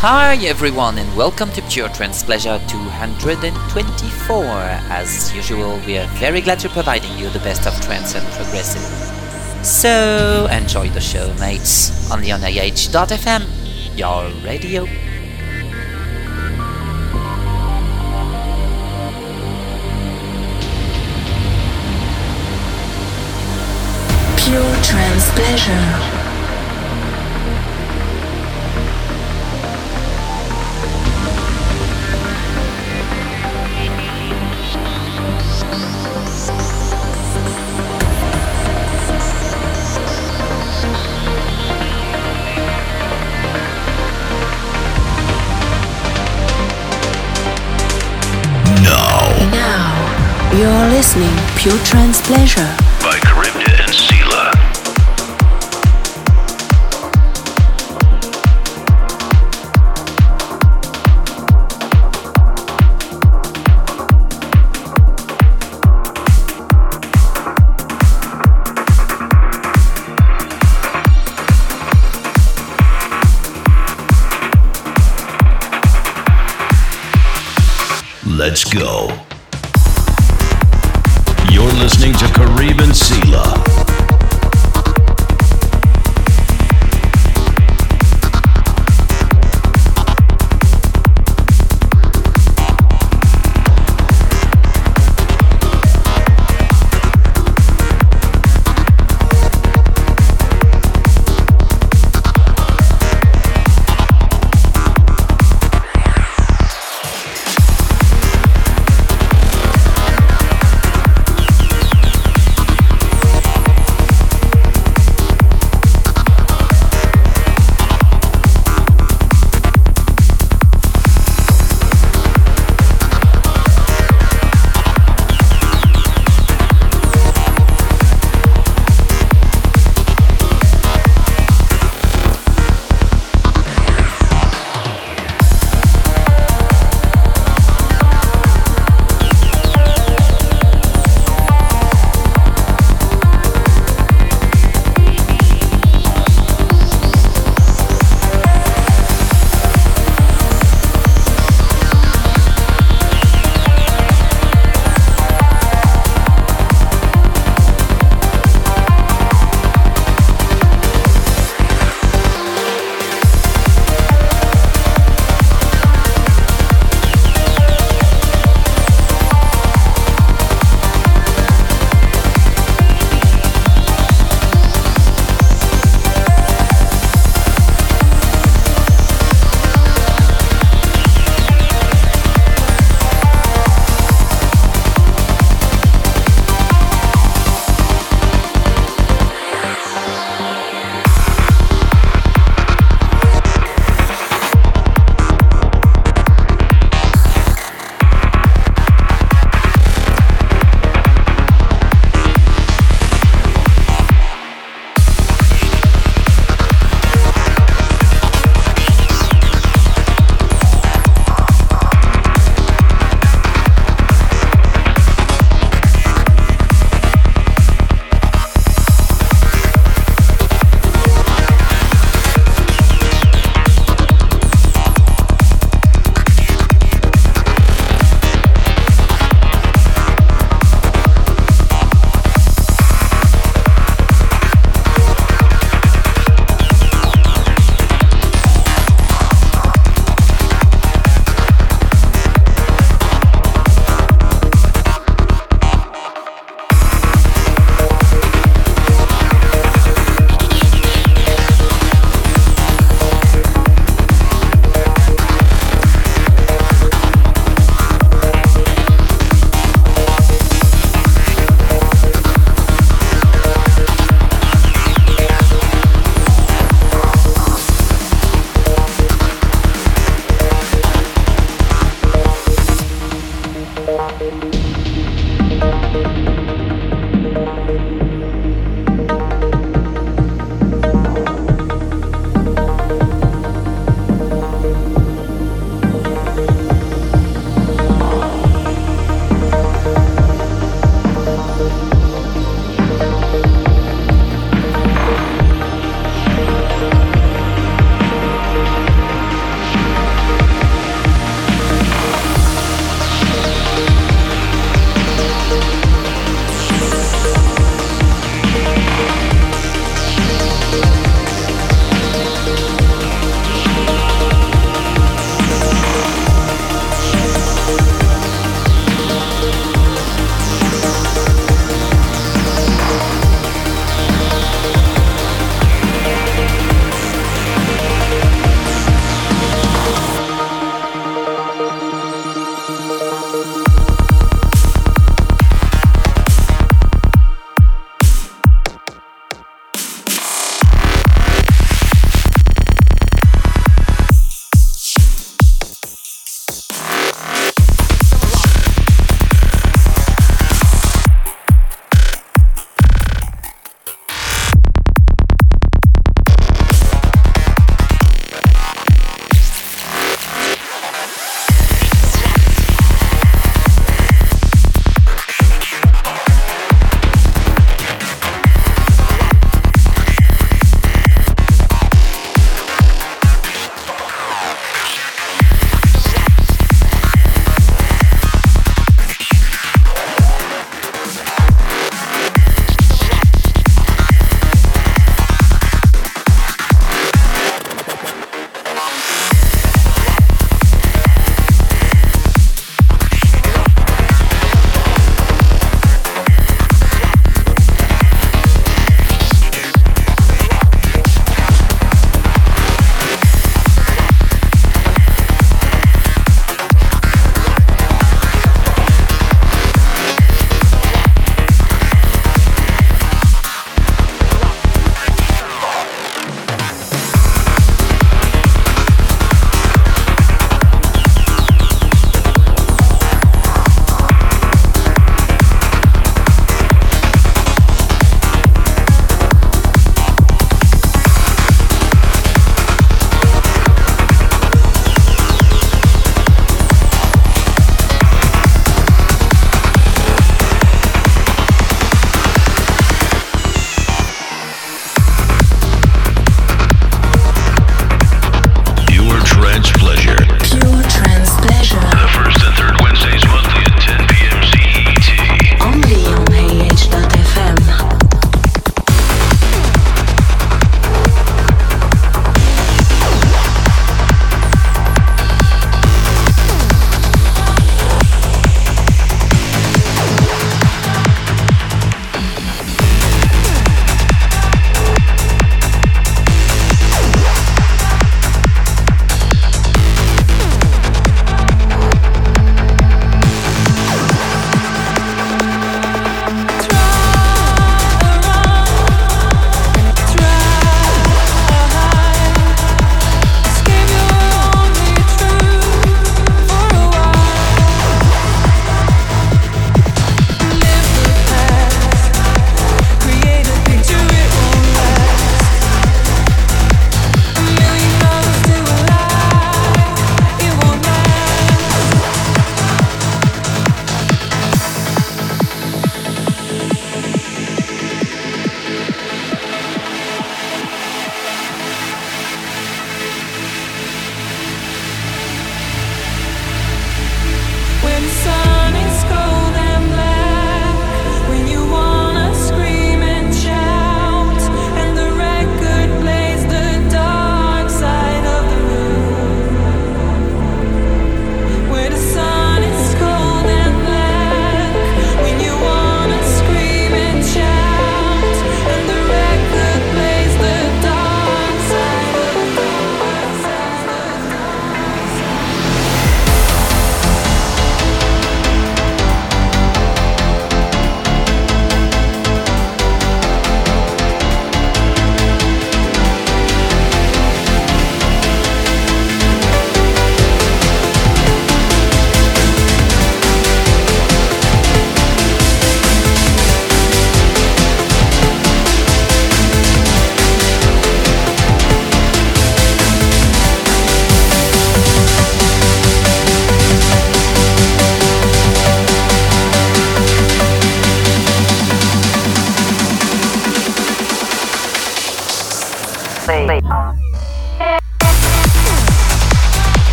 Hi everyone and welcome to Pure Trance Pleasure 224. As usual, we are very glad to providing you the best of trance and progressive. So enjoy the show, mates, on the ONAH.fm, your radio. Pure Trance Pleasure. Listening. Pure Trance Pleasure. By Charybdis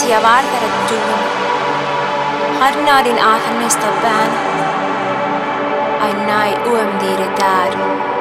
ja varför tuun. Harnaadin din akan. Ai näin uomdiiri täällä.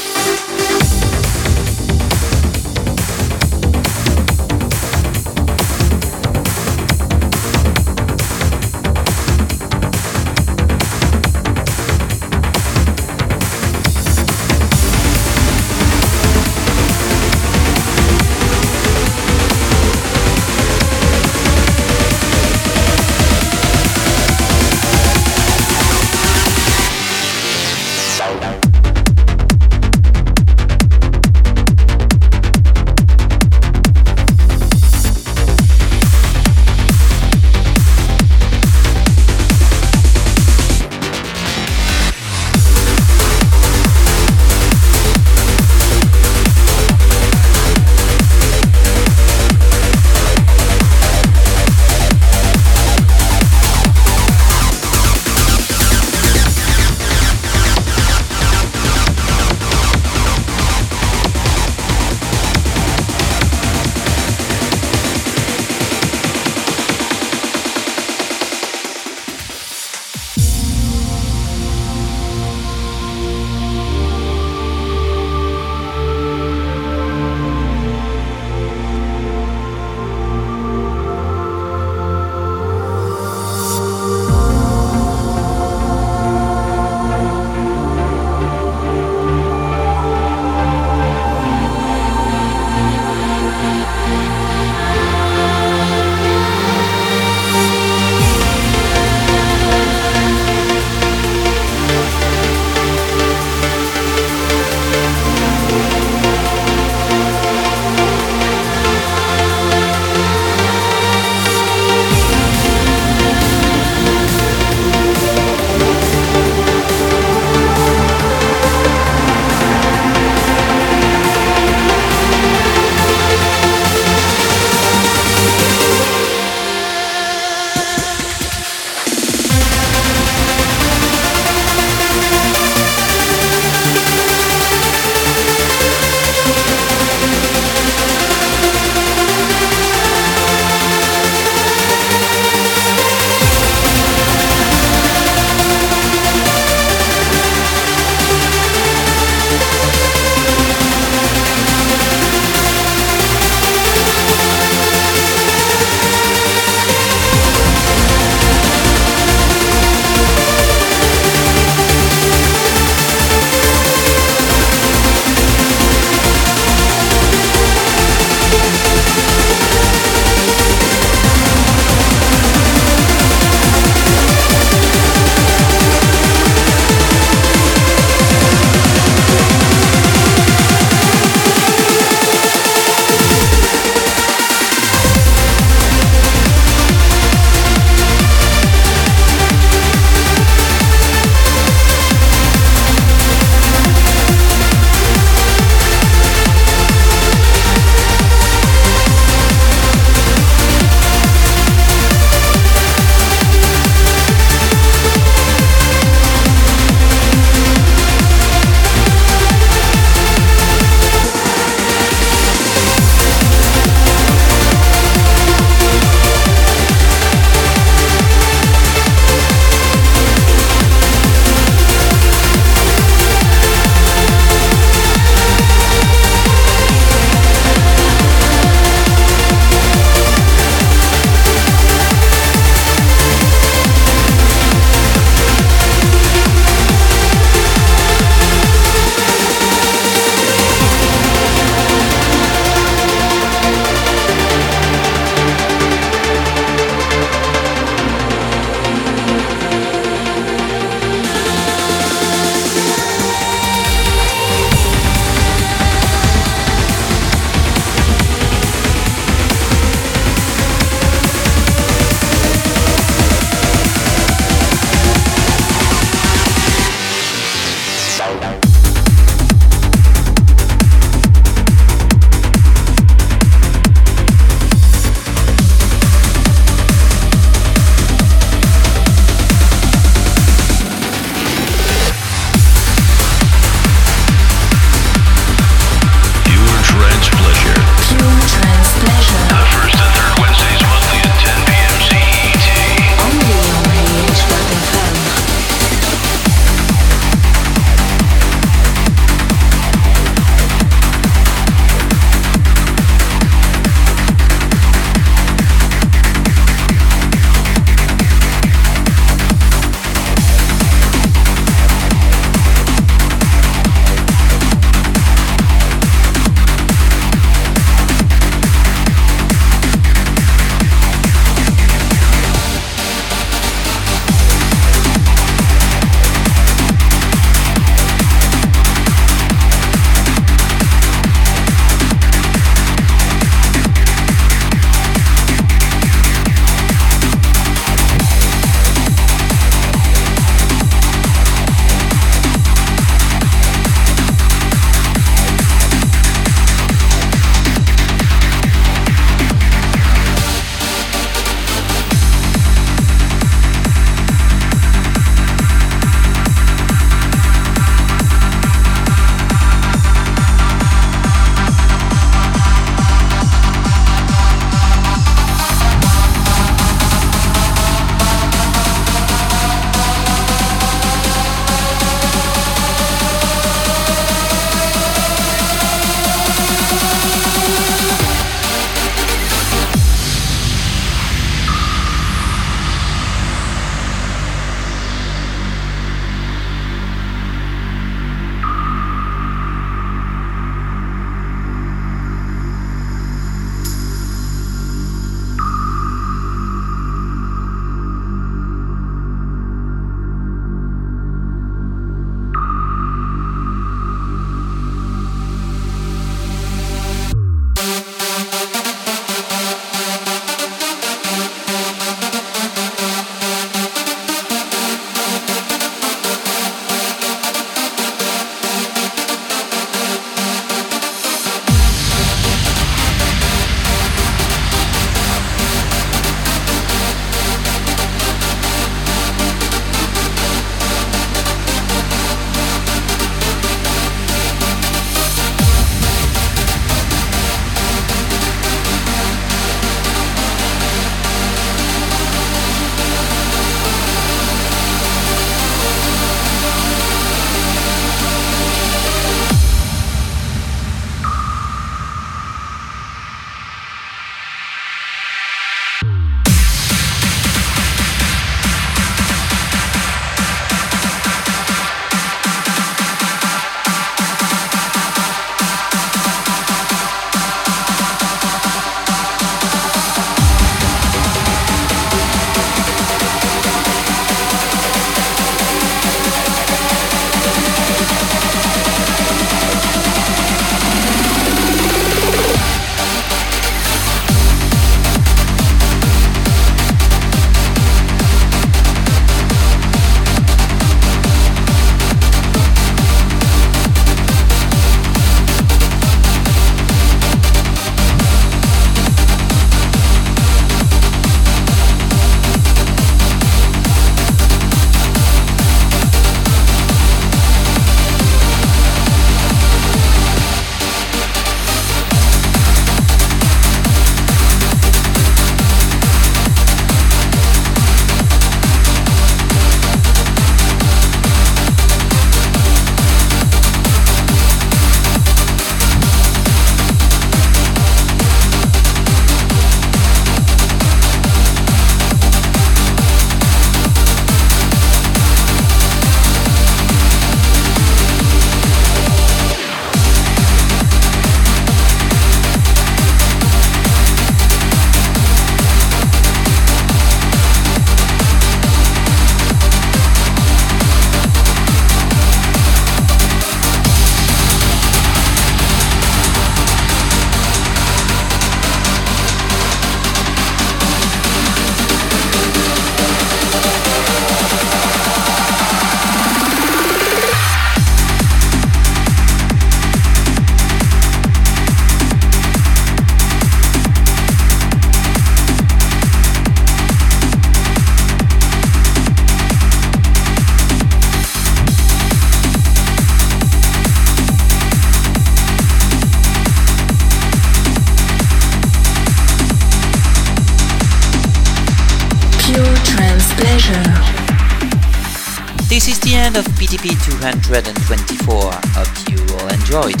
224. Hope you all enjoyed.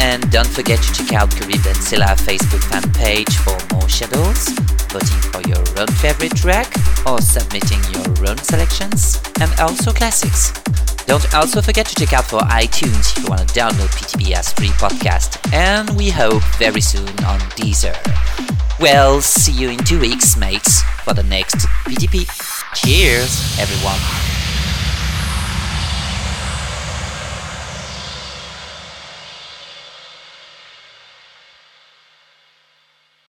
And don't forget to check out Carib and Silla Facebook fan page for more shadows, voting for your own favorite track, or submitting your own selections, and also classics. Don't also forget to check out for iTunes if you want to download PTP as free podcast, and we hope very soon on Deezer. Well, see you in two weeks, mates, for the next PTP. Cheers, everyone.